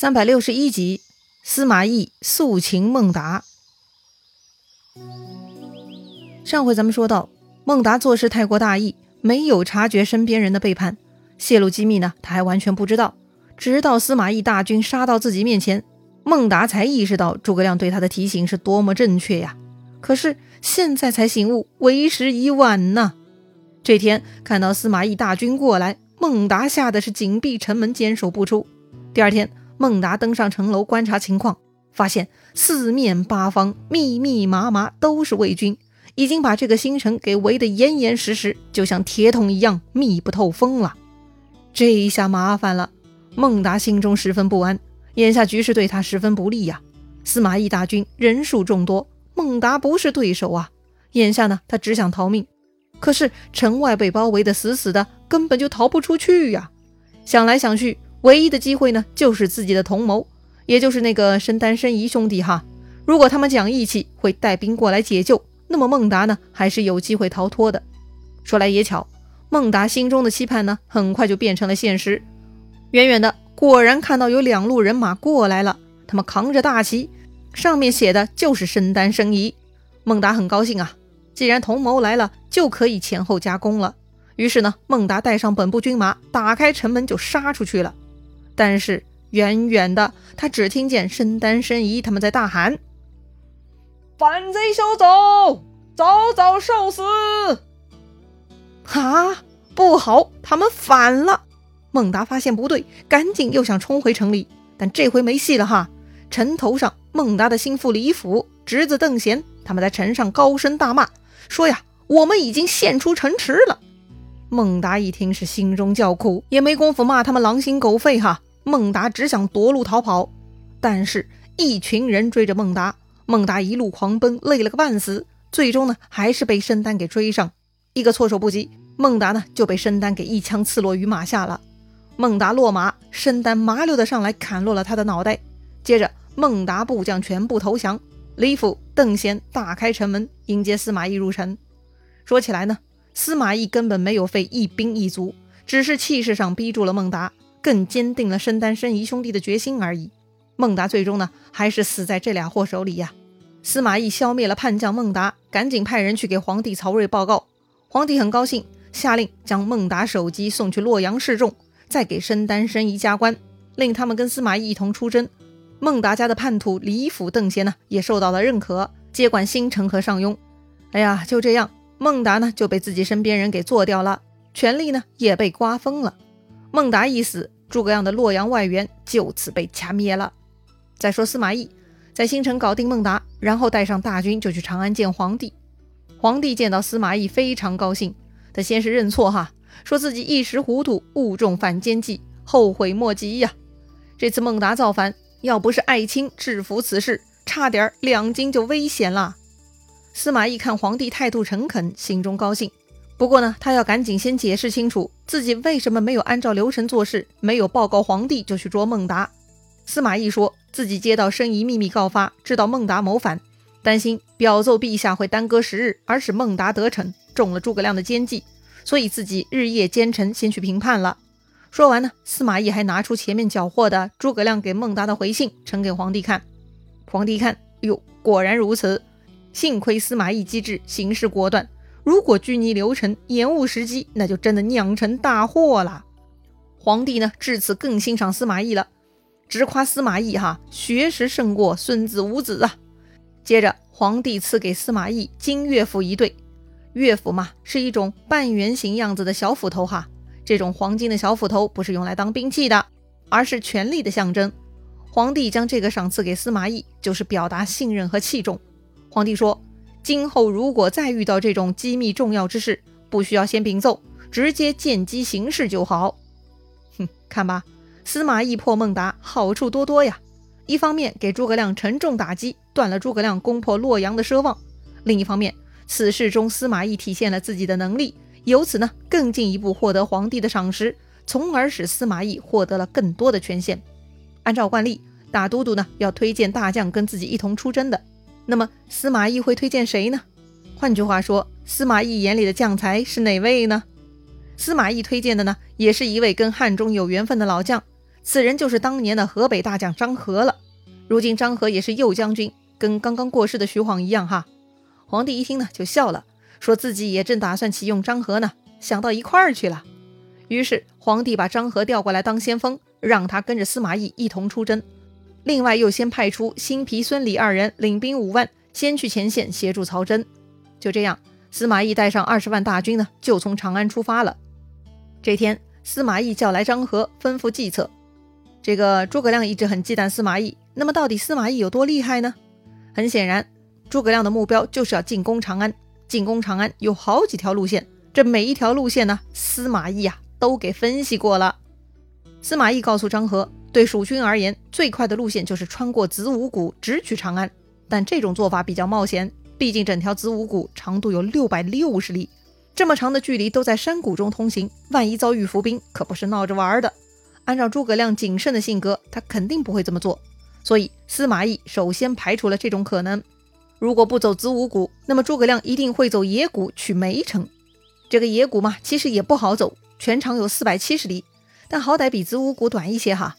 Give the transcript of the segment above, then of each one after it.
三百六十一集，司马懿诉情孟达。上回咱们说到，孟达做事太过大意，没有察觉身边人的背叛，泄露机密呢，他还完全不知道。直到司马懿大军杀到自己面前，孟达才意识到诸葛亮对他的提醒是多么正确呀。可是现在才醒悟，为时已晚呐。这天看到司马懿大军过来，孟达吓得是紧闭城门，坚守不出。第二天。孟达登上城楼观察情况，发现四面八方密密麻麻都是魏军，已经把这个新城给围得严严实实，就像铁桶一样密不透风了。这一下麻烦了，孟达心中十分不安。眼下局势对他十分不利呀，司马懿大军人数众多，孟达不是对手啊。眼下呢，他只想逃命，可是城外被包围得死死的，根本就逃不出去呀。想来想去。唯一的机会呢，就是自己的同谋，也就是那个申丹、申仪兄弟哈。如果他们讲义气，会带兵过来解救，那么孟达呢，还是有机会逃脱的。说来也巧，孟达心中的期盼呢，很快就变成了现实。远远的，果然看到有两路人马过来了，他们扛着大旗，上面写的就是申丹、申仪。孟达很高兴啊，既然同谋来了，就可以前后夹攻了。于是呢，孟达带上本部军马，打开城门就杀出去了。但是远远的，他只听见申丹、申仪他们在大喊：“反贼休走，早早受死！”啊，不好，他们反了！孟达发现不对，赶紧又想冲回城里，但这回没戏了哈！城头上，孟达的心腹李府、侄子邓贤他们在城上高声大骂，说呀：“我们已经献出城池了！”孟达一听是心中叫苦，也没工夫骂他们狼心狗肺哈。孟达只想夺路逃跑，但是一群人追着孟达，孟达一路狂奔，累了个半死，最终呢还是被申丹给追上，一个措手不及，孟达呢就被申丹给一枪刺落于马下了。孟达落马，申丹麻溜的上来砍落了他的脑袋，接着孟达部将全部投降，李府、邓贤大开城门迎接司马懿入城。说起来呢，司马懿根本没有费一兵一卒，只是气势上逼住了孟达。更坚定了申丹、申仪兄弟的决心而已。孟达最终呢，还是死在这俩货手里呀。司马懿消灭了叛将孟达，赶紧派人去给皇帝曹睿报告。皇帝很高兴，下令将孟达首级送去洛阳示众，再给申丹、申仪加官，令他们跟司马懿一同出征。孟达家的叛徒李府、邓贤呢，也受到了认可，接管新城和上庸。哎呀，就这样，孟达呢就被自己身边人给做掉了，权力呢也被瓜分了。孟达一死，诸葛亮的洛阳外援就此被掐灭了。再说司马懿在新城搞定孟达，然后带上大军就去长安见皇帝。皇帝见到司马懿非常高兴，他先是认错哈，说自己一时糊涂，误中反间计，后悔莫及呀。这次孟达造反，要不是爱卿制服此事，差点两京就危险了。司马懿看皇帝态度诚恳，心中高兴。不过呢，他要赶紧先解释清楚自己为什么没有按照流程做事，没有报告皇帝就去捉孟达。司马懿说自己接到申仪秘密告发，知道孟达谋反，担心表奏陛下会耽搁时日，而使孟达得逞，中了诸葛亮的奸计，所以自己日夜兼程先去评判了。说完呢，司马懿还拿出前面缴获的诸葛亮给孟达的回信呈给皇帝看。皇帝一看，哟，果然如此，幸亏司马懿机智，行事果断。如果拘泥流程、延误时机，那就真的酿成大祸了。皇帝呢，至此更欣赏司马懿了，直夸司马懿哈学识胜过孙子无子啊。接着，皇帝赐给司马懿金乐斧一对，乐斧嘛是一种半圆形样子的小斧头哈。这种黄金的小斧头不是用来当兵器的，而是权力的象征。皇帝将这个赏赐给司马懿，就是表达信任和器重。皇帝说。今后如果再遇到这种机密重要之事，不需要先禀奏，直接见机行事就好。哼，看吧，司马懿破孟达，好处多多呀。一方面给诸葛亮沉重打击，断了诸葛亮攻破洛阳的奢望；另一方面，此事中司马懿体现了自己的能力，由此呢更进一步获得皇帝的赏识，从而使司马懿获得了更多的权限。按照惯例，大都督呢要推荐大将跟自己一同出征的。那么司马懿会推荐谁呢？换句话说，司马懿眼里的将才是哪位呢？司马懿推荐的呢，也是一位跟汉中有缘分的老将，此人就是当年的河北大将张合了。如今张合也是右将军，跟刚刚过世的徐晃一样哈。皇帝一听呢，就笑了，说自己也正打算启用张合呢，想到一块儿去了。于是皇帝把张合调过来当先锋，让他跟着司马懿一同出征。另外又先派出辛毗、孙礼二人领兵五万，先去前线协助曹真。就这样，司马懿带上二十万大军呢，就从长安出发了。这天，司马懿叫来张合，吩咐计策。这个诸葛亮一直很忌惮司马懿，那么到底司马懿有多厉害呢？很显然，诸葛亮的目标就是要进攻长安。进攻长安有好几条路线，这每一条路线呢，司马懿啊都给分析过了。司马懿告诉张合。对蜀军而言，最快的路线就是穿过子午谷，直取长安。但这种做法比较冒险，毕竟整条子午谷长度有六百六十里，这么长的距离都在山谷中通行，万一遭遇伏兵，可不是闹着玩的。按照诸葛亮谨慎的性格，他肯定不会这么做。所以司马懿首先排除了这种可能。如果不走子午谷，那么诸葛亮一定会走野谷去梅城。这个野谷嘛，其实也不好走，全长有四百七十里，但好歹比子午谷短一些哈。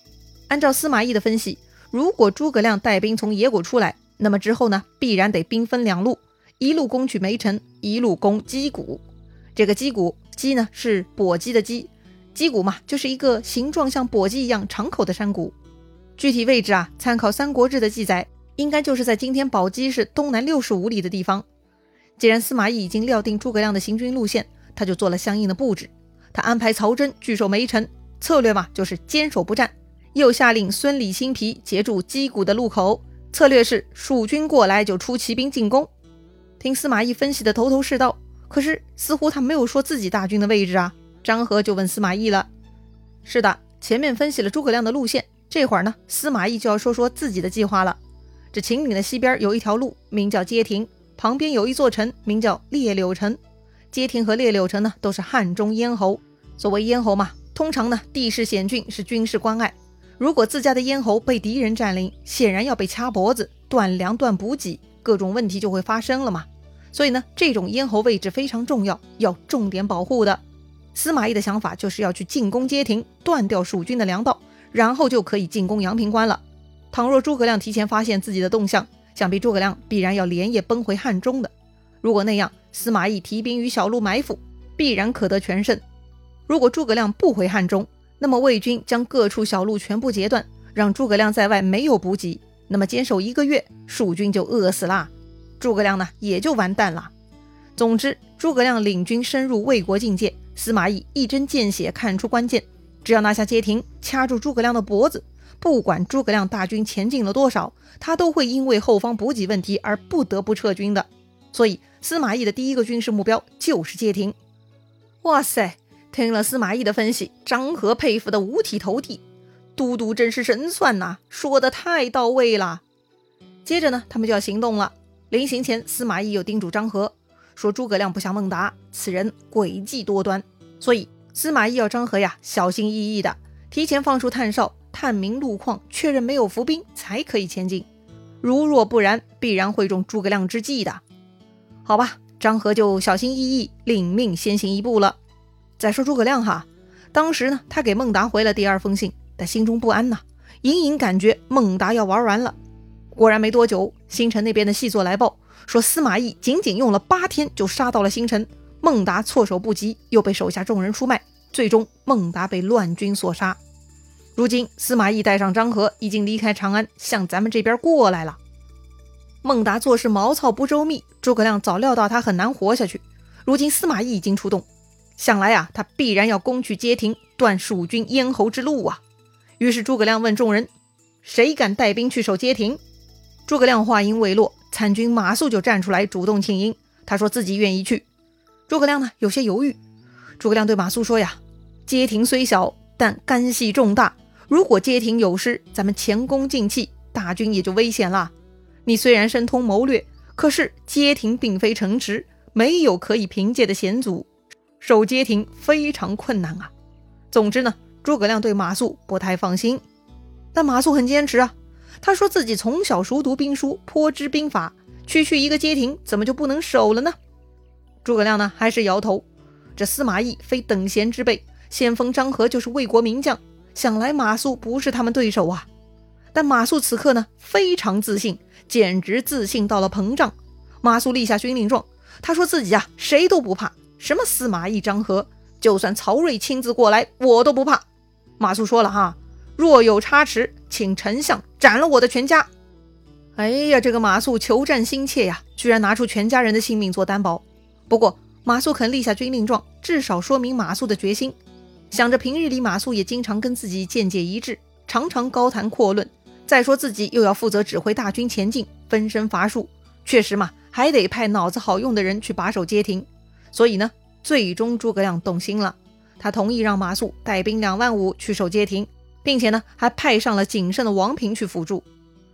按照司马懿的分析，如果诸葛亮带兵从野谷出来，那么之后呢，必然得兵分两路，一路攻取梅城，一路攻箕谷。这个箕谷，箕呢是簸箕的箕，箕谷嘛，就是一个形状像簸箕一样长口的山谷。具体位置啊，参考《三国志》的记载，应该就是在今天宝鸡市东南六十五里的地方。既然司马懿已经料定诸葛亮的行军路线，他就做了相应的布置。他安排曹真据守梅城，策略嘛就是坚守不战。又下令孙李、新皮截住箕谷的路口，策略是蜀军过来就出骑兵进攻。听司马懿分析的头头是道，可是似乎他没有说自己大军的位置啊。张合就问司马懿了：“是的，前面分析了诸葛亮的路线，这会儿呢，司马懿就要说说自己的计划了。这秦岭的西边有一条路，名叫街亭，旁边有一座城，名叫列柳城。街亭和列柳城呢，都是汉中咽喉。所谓咽喉嘛，通常呢，地势险峻，是军事关隘。”如果自家的咽喉被敌人占领，显然要被掐脖子、断粮、断补给，各种问题就会发生了嘛。所以呢，这种咽喉位置非常重要，要重点保护的。司马懿的想法就是要去进攻街亭，断掉蜀军的粮道，然后就可以进攻阳平关了。倘若诸葛亮提前发现自己的动向，想必诸葛亮必然要连夜奔回汉中的。如果那样，司马懿提兵于小路埋伏，必然可得全胜。如果诸葛亮不回汉中，那么魏军将各处小路全部截断，让诸葛亮在外没有补给，那么坚守一个月，蜀军就饿死啦，诸葛亮呢也就完蛋了。总之，诸葛亮领军深入魏国境界，司马懿一针见血看出关键，只要拿下街亭，掐住诸葛亮的脖子，不管诸葛亮大军前进了多少，他都会因为后方补给问题而不得不撤军的。所以，司马懿的第一个军事目标就是街亭。哇塞！听了司马懿的分析，张合佩服的五体投地。都督真是神算呐，说的太到位了。接着呢，他们就要行动了。临行前，司马懿又叮嘱张合说：“诸葛亮不像孟达，此人诡计多端，所以司马懿要张合呀小心翼翼的，提前放出探哨，探明路况，确认没有伏兵，才可以前进。如若不然，必然会中诸葛亮之计的。好吧，张合就小心翼翼，领命先行一步了。”再说诸葛亮哈，当时呢，他给孟达回了第二封信，但心中不安呐，隐隐感觉孟达要玩完了。果然没多久，新城那边的细作来报说，司马懿仅仅用了八天就杀到了新城，孟达措手不及，又被手下众人出卖，最终孟达被乱军所杀。如今司马懿带上张合已经离开长安，向咱们这边过来了。孟达做事毛糙不周密，诸葛亮早料到他很难活下去。如今司马懿已经出动。想来啊，他必然要攻取街亭，断蜀军咽喉之路啊！于是诸葛亮问众人：“谁敢带兵去守街亭？”诸葛亮话音未落，参军马谡就站出来主动请缨，他说自己愿意去。诸葛亮呢，有些犹豫。诸葛亮对马谡说：“呀，街亭虽小，但干系重大。如果街亭有失，咱们前功尽弃，大军也就危险了。你虽然深通谋略，可是街亭并非城池，没有可以凭借的险阻。”守街亭非常困难啊。总之呢，诸葛亮对马谡不太放心，但马谡很坚持啊。他说自己从小熟读兵书，颇知兵法，区区一个街亭，怎么就不能守了呢？诸葛亮呢，还是摇头。这司马懿非等闲之辈，先锋张合就是魏国名将，想来马谡不是他们对手啊。但马谡此刻呢，非常自信，简直自信到了膨胀。马谡立下军令状，他说自己啊，谁都不怕，什么司马懿、张合，就算曹睿亲自过来，我都不怕。马谡说了哈，若有差池，请丞相斩了我的全家。哎呀，这个马谡求战心切呀，居然拿出全家人的性命做担保。不过马谡肯立下军令状，至少说明马谡的决心。想着平日里马谡也经常跟自己见解一致，常常高谈阔论。再说自己又要负责指挥大军前进，分身乏术，确实嘛，还得派脑子好用的人去把守街亭。所以呢，最终诸葛亮动心了，他同意让马谡带兵两万五去守街亭，并且呢，还派上了谨慎的王平去辅助。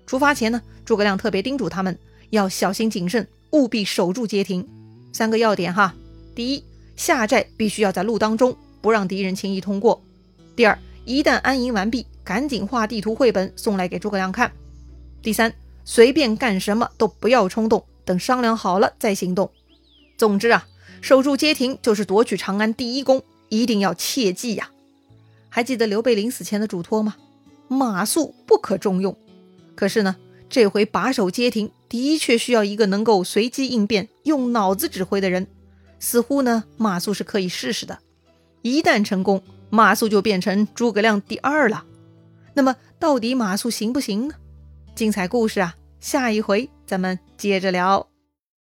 出发前呢，诸葛亮特别叮嘱他们要小心谨慎，务必守住街亭。三个要点哈：第一，下寨必须要在路当中，不让敌人轻易通过；第二，一旦安营完毕，赶紧画地图绘本送来给诸葛亮看；第三，随便干什么都不要冲动，等商量好了再行动。总之啊，守住街亭就是夺取长安第一功，一定要切记呀！还记得刘备临死前的嘱托吗？马谡不可重用。可是呢，这回把守街亭的确需要一个能够随机应变、用脑子指挥的人。似乎呢，马谡是可以试试的。一旦成功，马谡就变成诸葛亮第二了。那么，到底马谡行不行呢？精彩故事啊，下一回咱们接着聊。